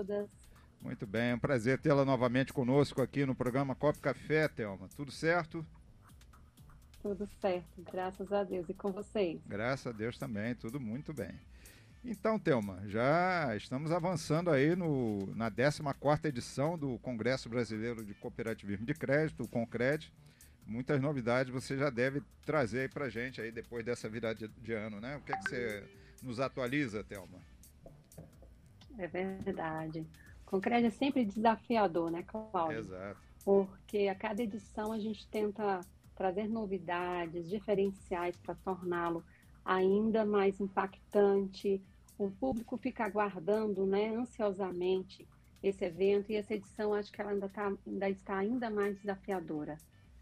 todas. Muito bem, é um prazer tê-la novamente conosco aqui no programa Copo Café, Thelma. Tudo certo? Tudo certo, graças a Deus. E com vocês? Graças a Deus também, tudo muito bem. Então, Thelma, já estamos avançando aí no, na 14 edição do Congresso Brasileiro de Cooperativismo de Crédito, o Concred. Muitas novidades você já deve trazer aí para gente aí depois dessa virada de, de ano, né? O que é que você nos atualiza, Thelma? É verdade. O Concred é sempre desafiador, né, Cláudio? Exato. Porque a cada edição a gente tenta trazer novidades, diferenciais para torná-lo ainda mais impactante. O público fica aguardando, né, ansiosamente esse evento e essa edição acho que ela ainda, tá, ainda está ainda mais desafiadora.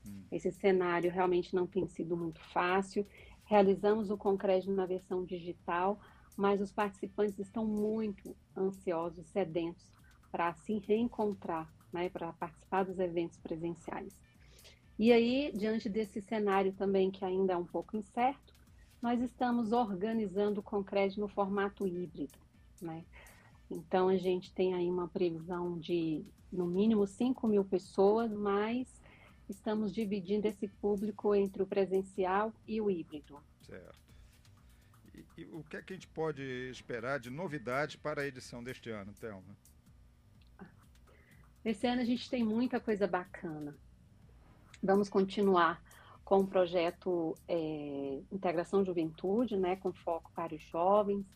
Hum. Esse cenário realmente não tem sido muito fácil. Realizamos o Concreto na versão digital, mas os participantes estão muito ansiosos, sedentos para se reencontrar, né, para participar dos eventos presenciais. E aí, diante desse cenário também que ainda é um pouco incerto, nós estamos organizando o Concred no formato híbrido, né? Então, a gente tem aí uma previsão de, no mínimo, 5 mil pessoas, mas estamos dividindo esse público entre o presencial e o híbrido. Certo. E, e o que, é que a gente pode esperar de novidades para a edição deste ano, Thelma? Esse ano a gente tem muita coisa bacana. Vamos continuar com o projeto é, Integração Juventude, né, com foco para os jovens.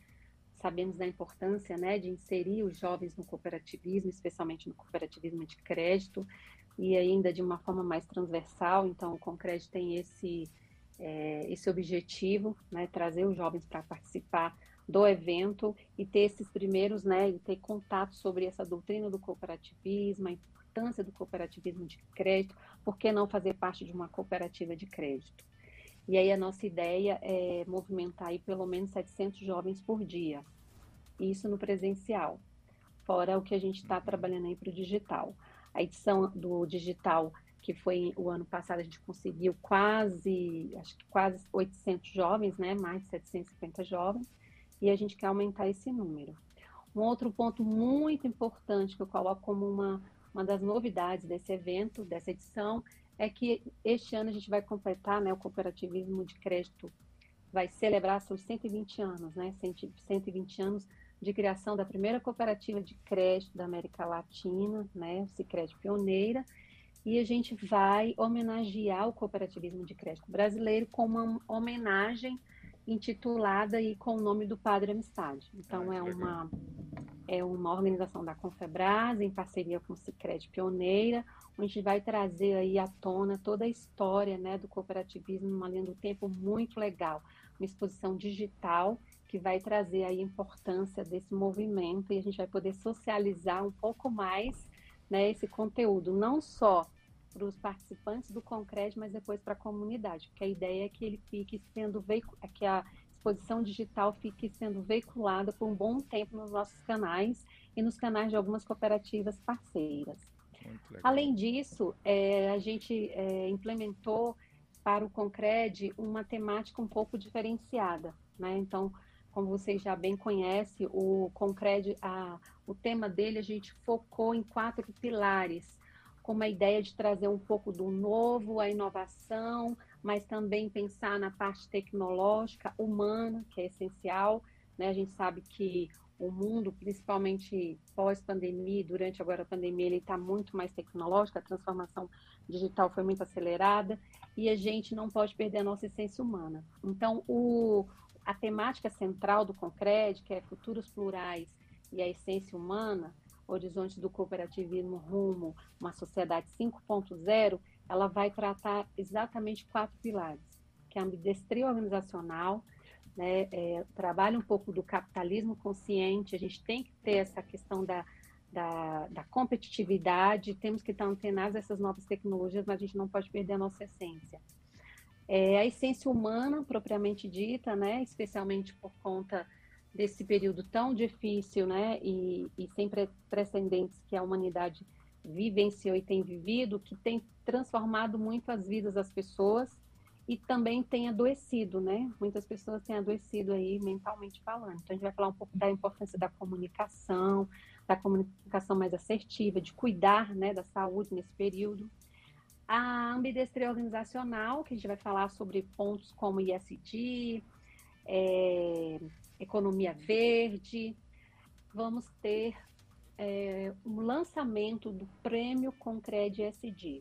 Sabemos da importância né, de inserir os jovens no cooperativismo, especialmente no cooperativismo de crédito, e ainda de uma forma mais transversal. Então, o Concred tem esse, é, esse objetivo, né, trazer os jovens para participar do evento e ter esses primeiros, né, e ter contato sobre essa doutrina do cooperativismo, a importância do cooperativismo de crédito, por que não fazer parte de uma cooperativa de crédito? E aí a nossa ideia é movimentar aí pelo menos 700 jovens por dia, isso no presencial, fora o que a gente está trabalhando aí para o digital. A edição do digital, que foi o ano passado, a gente conseguiu quase, acho que quase 800 jovens, né, mais de 750 jovens, e a gente quer aumentar esse número. Um outro ponto muito importante que eu coloco como uma uma das novidades desse evento, dessa edição, é que este ano a gente vai completar, né, o cooperativismo de crédito vai celebrar seus 120 anos, né, 120 anos de criação da primeira cooperativa de crédito da América Latina, né, o Sicredi Pioneira, e a gente vai homenagear o cooperativismo de crédito brasileiro com uma homenagem intitulada e com o nome do Padre Amistade. Então ah, é uma é uma organização da Confebras em parceria com o Sicredi Pioneira, onde a gente vai trazer aí à tona toda a história, né, do cooperativismo numa linha do tempo muito legal, uma exposição digital que vai trazer a importância desse movimento e a gente vai poder socializar um pouco mais, né, esse conteúdo, não só para os participantes do Concred, mas depois para a comunidade, porque a ideia é que ele fique sendo veiculado, é que a exposição digital fique sendo veiculada por um bom tempo nos nossos canais e nos canais de algumas cooperativas parceiras. Além disso, é, a gente é, implementou para o Concred uma temática um pouco diferenciada, né? Então, como vocês já bem conhecem, o Concred, a, o tema dele a gente focou em quatro pilares com uma ideia de trazer um pouco do novo, a inovação, mas também pensar na parte tecnológica, humana, que é essencial. Né? A gente sabe que o mundo, principalmente pós-pandemia, durante agora a pandemia, ele está muito mais tecnológico, a transformação digital foi muito acelerada e a gente não pode perder a nossa essência humana. Então, o, a temática central do Concred, que é futuros plurais e a essência humana, Horizonte do Cooperativismo rumo uma sociedade 5.0, ela vai tratar exatamente quatro pilares, que é a ambidestria organizacional, né, é, trabalha um pouco do capitalismo consciente, a gente tem que ter essa questão da, da, da competitividade, temos que estar antenados a essas novas tecnologias, mas a gente não pode perder a nossa essência. É, a essência humana, propriamente dita, né, especialmente por conta desse período tão difícil né, e, e sem precedentes que a humanidade vivenciou e tem vivido, que tem transformado muito as vidas das pessoas e também tem adoecido, né? Muitas pessoas têm adoecido aí mentalmente falando. Então a gente vai falar um pouco da importância da comunicação, da comunicação mais assertiva, de cuidar né, da saúde nesse período. A ambidestria organizacional, que a gente vai falar sobre pontos como ISD, é, economia verde. Vamos ter é, um lançamento do prêmio Concred SD.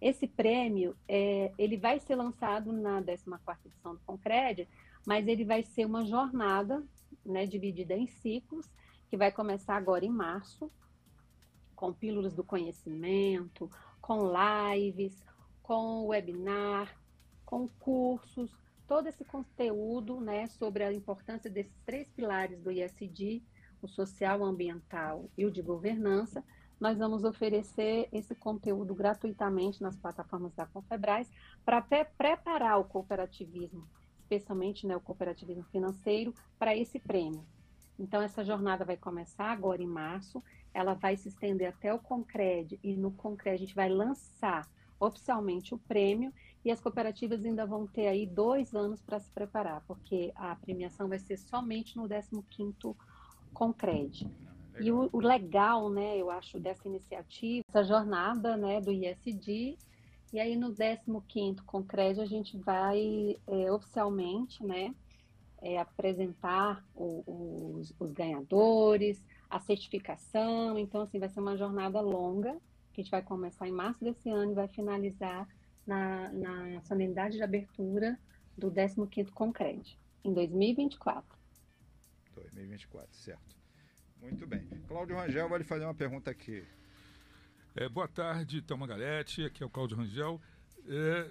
Esse prêmio, é, ele vai ser lançado na 14ª edição do Concred, mas ele vai ser uma jornada, né, dividida em ciclos, que vai começar agora em março, com pílulas do conhecimento, com lives, com webinar, com cursos, todo esse conteúdo né, sobre a importância desses três pilares do ISD, o social, o ambiental e o de governança, nós vamos oferecer esse conteúdo gratuitamente nas plataformas da Confebras para preparar o cooperativismo, especialmente né, o cooperativismo financeiro, para esse prêmio. Então, essa jornada vai começar agora em março, ela vai se estender até o Concred, e no Concred a gente vai lançar oficialmente o prêmio, e as cooperativas ainda vão ter aí dois anos para se preparar, porque a premiação vai ser somente no 15º Concred. Ah, e o, o, legal, né, eu acho, dessa iniciativa, essa jornada né, do ISD, e aí no 15º Concred a gente vai é, oficialmente né, é, apresentar o, os, os ganhadores, a certificação, então assim, vai ser uma jornada longa, que a gente vai começar em março desse ano e vai finalizar na, na solenidade de abertura do 15º Concred, em 2024. 2024, certo. Muito bem. Cláudio Rangel vai lhe fazer uma pergunta aqui. É, boa tarde, Thelma Galete, aqui é o Cláudio Rangel. É,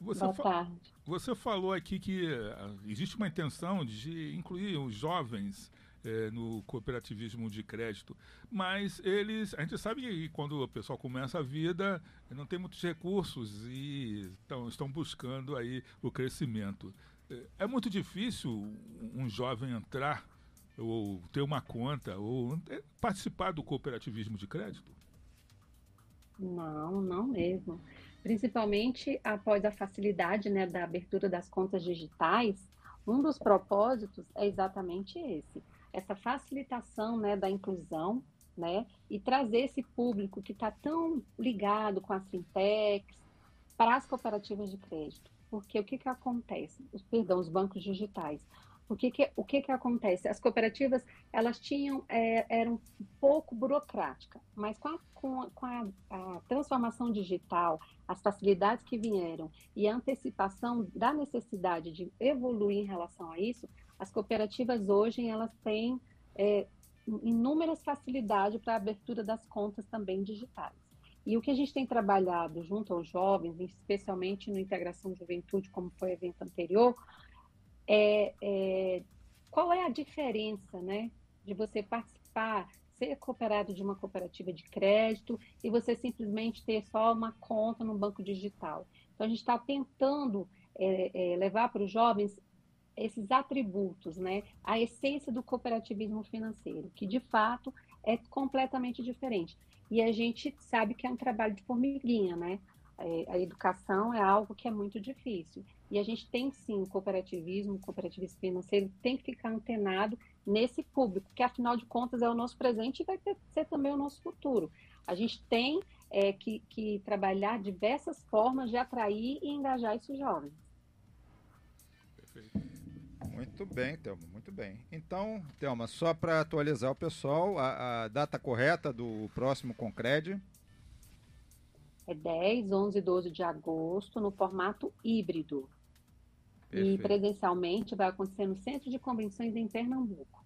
você boa tarde. Você falou aqui que uh, existe uma intenção de incluir os jovens é, no cooperativismo de crédito. Mas eles, a gente sabe que quando o pessoal começa a vida, não tem muitos recursos e tão, estão buscando aí o crescimento. É, é muito difícil um jovem entrar ou ter uma conta ou participar do cooperativismo de crédito? Não, não mesmo. Principalmente após a facilidade né, da abertura das contas digitais, um dos propósitos é exatamente esse: essa facilitação né, da inclusão né, e trazer esse público que está tão ligado com as fintechs para as cooperativas de crédito. Porque o que, que acontece? Perdão, os bancos digitais. O que, que, o que, que acontece? As cooperativas, elas tinham, é, eram um pouco burocráticas, mas com, a, com, a, com a, a, transformação digital, as facilidades que vieram e a antecipação da necessidade de evoluir em relação a isso, as cooperativas hoje elas têm é, inúmeras facilidades para a abertura das contas também digitais. E o que a gente tem trabalhado junto aos jovens, especialmente no Integração Juventude, como foi o evento anterior, é, é qual é a diferença né, de você participar, ser cooperado de uma cooperativa de crédito e você simplesmente ter só uma conta no banco digital. Então, a gente está tentando é, é, levar para os jovens esses atributos, né? A essência do cooperativismo financeiro, que de fato é completamente diferente. E a gente sabe que é um trabalho de formiguinha, né? É, a educação é algo que é muito difícil. E a gente tem sim o cooperativismo, o cooperativismo financeiro tem que ficar antenado nesse público, que afinal de contas é o nosso presente e vai ter, ser também o nosso futuro. A gente tem é, que, que trabalhar diversas formas de atrair e engajar esses jovens. Perfeito. Muito bem, Thelma, muito bem. Então, Thelma, só para atualizar o pessoal, a, a, data correta do próximo Concred? É 10, 11 e 12 de agosto, no formato híbrido. Perfeito. E presencialmente vai acontecer no Centro de Convenções em Pernambuco.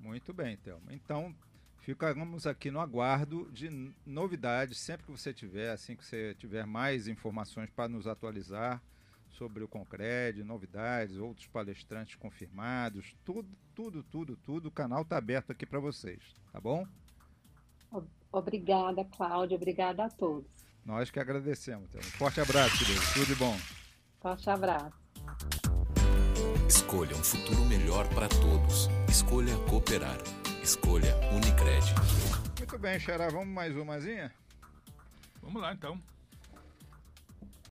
Muito bem, Thelma. Então, ficamos aqui no aguardo de novidades, sempre que você tiver, assim que você tiver mais informações para nos atualizar sobre o Concred, novidades, outros palestrantes confirmados, tudo, tudo, tudo, tudo. O canal está aberto aqui para vocês, tá bom? Obrigada, Cláudia. Obrigada a todos. Nós que agradecemos. Um forte abraço, querido. Tudo de bom. Forte abraço. Escolha um futuro melhor para todos. Escolha cooperar. Escolha Unicred. Muito bem, Xará. Vamos mais umazinha? Vamos lá, então.